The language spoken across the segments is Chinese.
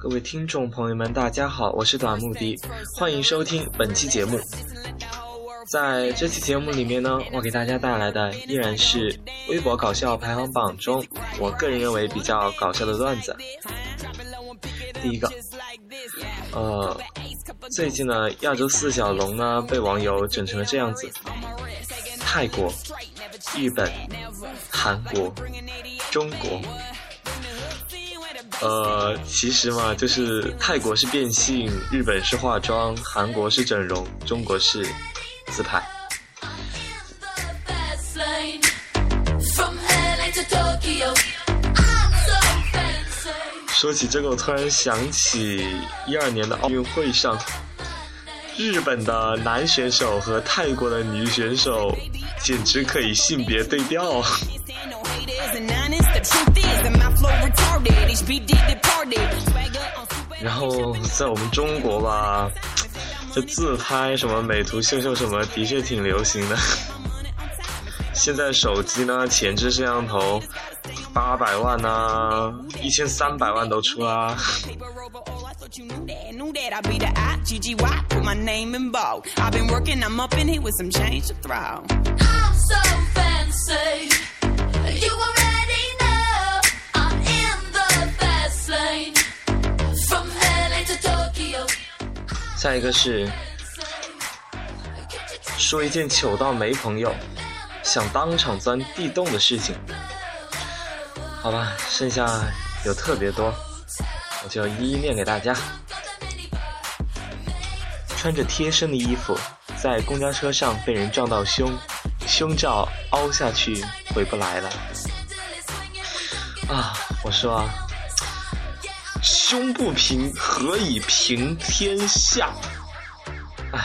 各位听众朋友们，大家好，我是短木迪，欢迎收听本期节目。在这期节目里面呢，我给大家带来的依然是微博搞笑排行榜中，我个人认为比较搞笑的段子。第一个，呃，最近呢，亚洲四小龙呢被网友整成了这样子：泰国、日本、韩国、中国。呃，其实嘛，就是泰国是变性，日本是化妆，韩国是整容，中国是自拍。说起这个，我突然想起一二年的奥运会上，日本的男选手和泰国的女选手简直可以性别对调。然后在我们中国吧，这自拍什么美图秀秀什么的确挺流行的。现在手机呢，前置摄像头八百万呐，一千三百万都出啦。下一个是说一件糗到没朋友，想当场钻地洞的事情。好吧，剩下有特别多，我就一一念给大家。穿着贴身的衣服，在公交车上被人撞到胸，胸罩凹下去回不来了。啊，我说。胸不平，何以平天下？哎，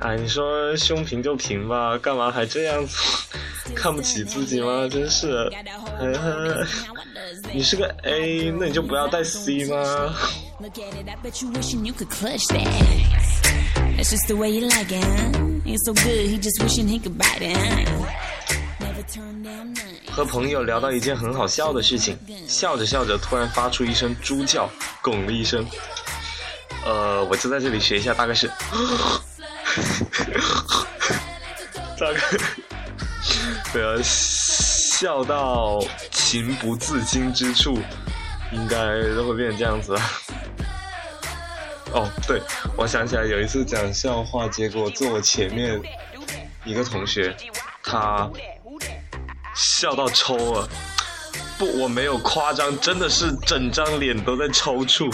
哎，你说胸平就平吧，干嘛还这样子？看不起自己吗？真是！你是个 A，那你就不要带 C 吗？和朋友聊到一件很好笑的事情，笑着笑着突然发出一声猪叫，拱了一声。呃，我就在这里学一下，大概是，大概，对啊，笑到情不自禁之处，应该都会变成这样子。哦，对，我想起来有一次讲笑话，结果坐我前面一个同学，他。笑到抽了，不，我没有夸张，真的是整张脸都在抽搐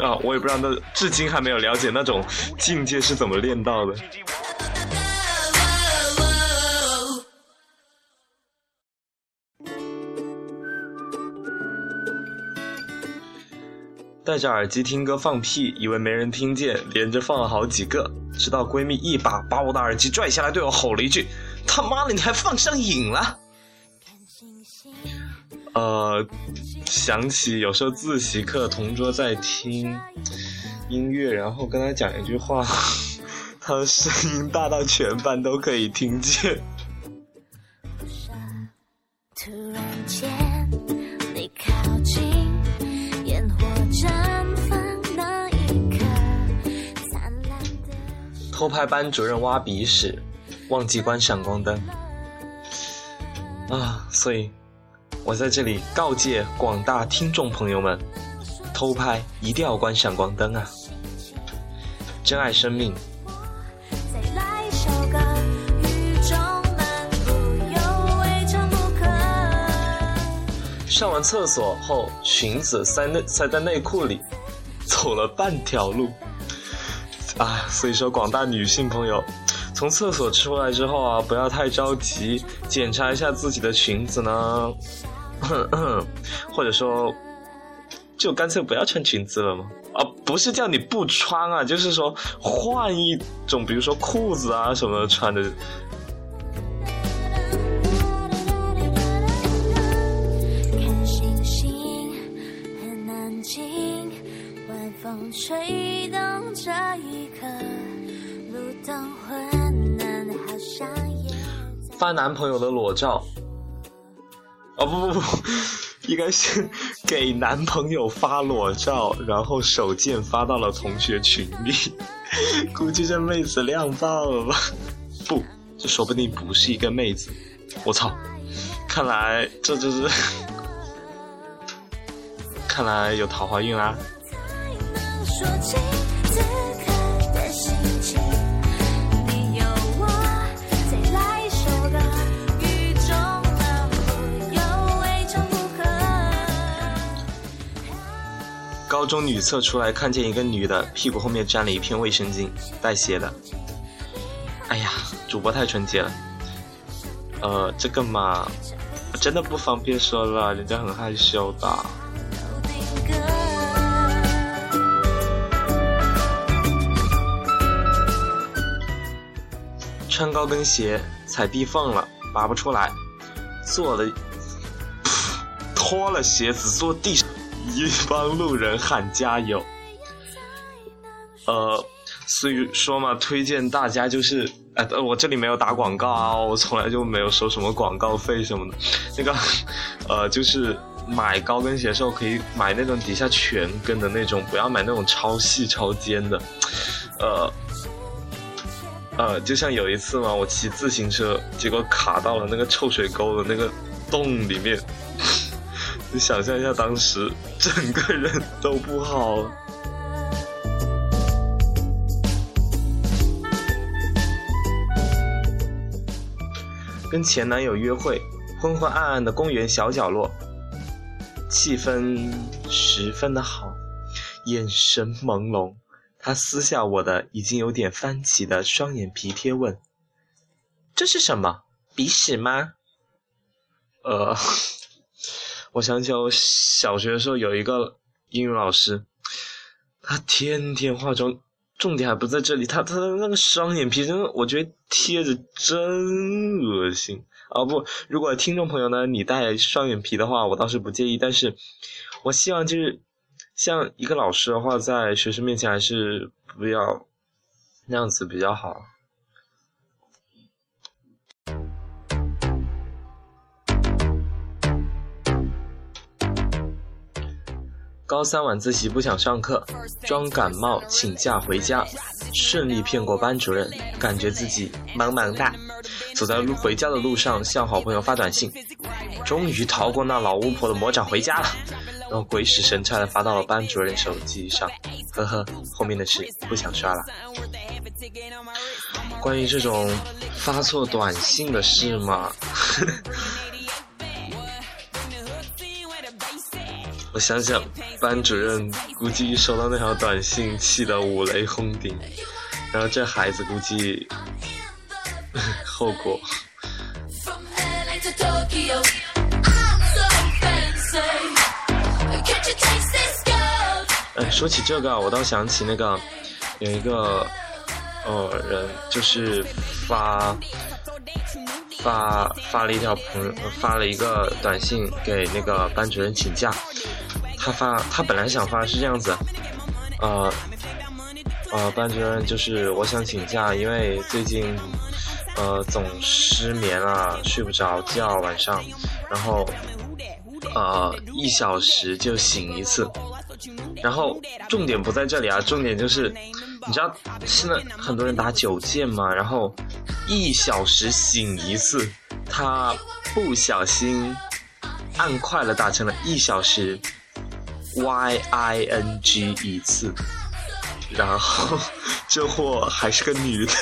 啊！我也不知道那，至今还没有了解那种境界是怎么练到的。戴着耳机听歌放屁，以为没人听见，连着放了好几个，直到闺蜜一把把我的耳机拽下来，对我吼了一句：“他妈的，你还放上瘾了！”呃，想起有时候自习课同桌在听音乐，然后跟他讲一句话，他的声音大到全班都可以听见。突然间，你靠近烟火绽放那一刻，灿烂的偷拍班主任挖鼻屎，忘记关闪光灯啊，所以。我在这里告诫广大听众朋友们：偷拍一定要关闪光灯啊！珍爱生命。上完厕所后，裙子塞内塞在内裤里，走了半条路。啊，所以说广大女性朋友，从厕所出来之后啊，不要太着急，检查一下自己的裙子呢。或者说，就干脆不要穿裙子了吗？啊，不是叫你不穿啊，就是说换一种，比如说裤子啊什么穿的。吹动这一刻，路灯昏暗，好像发男朋友的裸照。哦不不不，应该是 给男朋友发裸照，然后手贱发到了同学群里，估计这妹子亮爆了吧？不，这说不定不是一个妹子。我操！看来这就是，看来有桃花运啦。高中女厕出来，看见一个女的屁股后面沾了一片卫生巾，带血的。哎呀，主播太纯洁了。呃，这个嘛，真的不方便说了，人家很害羞的。穿高跟鞋踩地缝了，拔不出来，坐了，脱了鞋子坐地上。一帮路人喊加油，呃，所以说嘛，推荐大家就是，哎，我这里没有打广告啊，我从来就没有收什么广告费什么的。那个，呃，就是买高跟鞋的时候可以买那种底下全跟的那种，不要买那种超细超尖的。呃，呃，就像有一次嘛，我骑自行车，结果卡到了那个臭水沟的那个洞里面。你想象一下，当时整个人都不好了。跟前男友约会，昏昏暗暗的公园小角落，气氛十分的好，眼神朦胧。他撕下我的已经有点翻起的双眼皮贴，问：“这是什么？鼻屎吗？”呃。我想起我小学的时候有一个英语老师，他天天化妆，重点还不在这里，他他的那个双眼皮真的，我觉得贴着真恶心啊！不，如果听众朋友呢，你戴双眼皮的话，我倒是不介意，但是我希望就是像一个老师的话，在学生面前还是不要那样子比较好。高三晚自习不想上课，装感冒请假回家，顺利骗过班主任，感觉自己萌萌哒。走在路回家的路上，向好朋友发短信，终于逃过那老巫婆的魔掌回家了，然后鬼使神差的发到了班主任手机上。呵呵，后面的事不想刷了。关于这种发错短信的事嘛。我想想，班主任估计收到那条短信，气得五雷轰顶，然后这孩子估计 后果。哎，说起这个，我倒想起那个有一个呃人，就是发。发发了一条朋友发了一个短信给那个班主任请假，他发他本来想发是这样子，呃呃班主任就是我想请假，因为最近呃总失眠啊，睡不着觉晚上，然后呃一小时就醒一次，然后重点不在这里啊，重点就是你知道现在很多人打九键嘛，然后。一小时醒一次，他不小心按快了打成了一小时 y i n g 一次，然后这货还是个女的。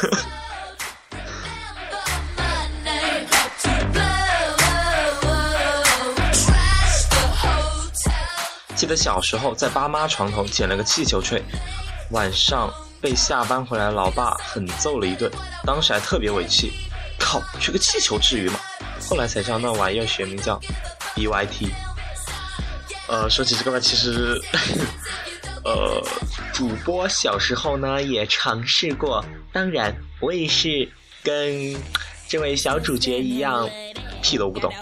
记得小时候在爸妈床头捡了个气球吹，晚上。被下班回来老爸狠揍了一顿，当时还特别委屈。靠，吹个气球至于吗？后来才知道那玩意儿学名叫 B Y T。呃，说起这个吧，其实，呃，主播小时候呢也尝试过，当然我也是跟这位小主角一样，屁都不懂。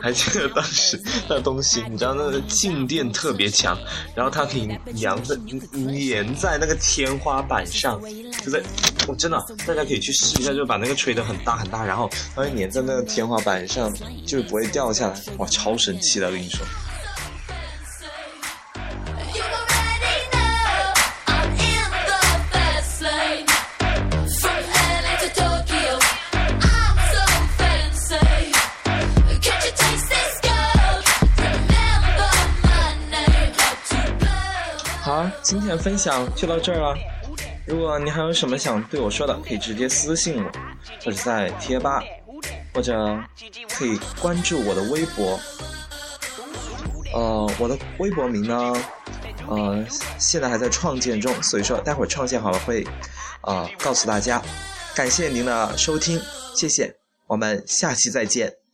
还记得当时那东西，你知道那个静电特别强，然后它可以粘在粘在那个天花板上，就在，我真的大家可以去试一下，就把那个吹得很大很大，然后它会粘在那个天花板上，就不会掉下来，哇，超神奇的，我跟你说。今天的分享就到这儿了。如果你还有什么想对我说的，可以直接私信我，或者在贴吧，或者可以关注我的微博。呃，我的微博名呢，呃，现在还在创建中，所以说待会儿创建好了会，呃，告诉大家。感谢您的收听，谢谢，我们下期再见。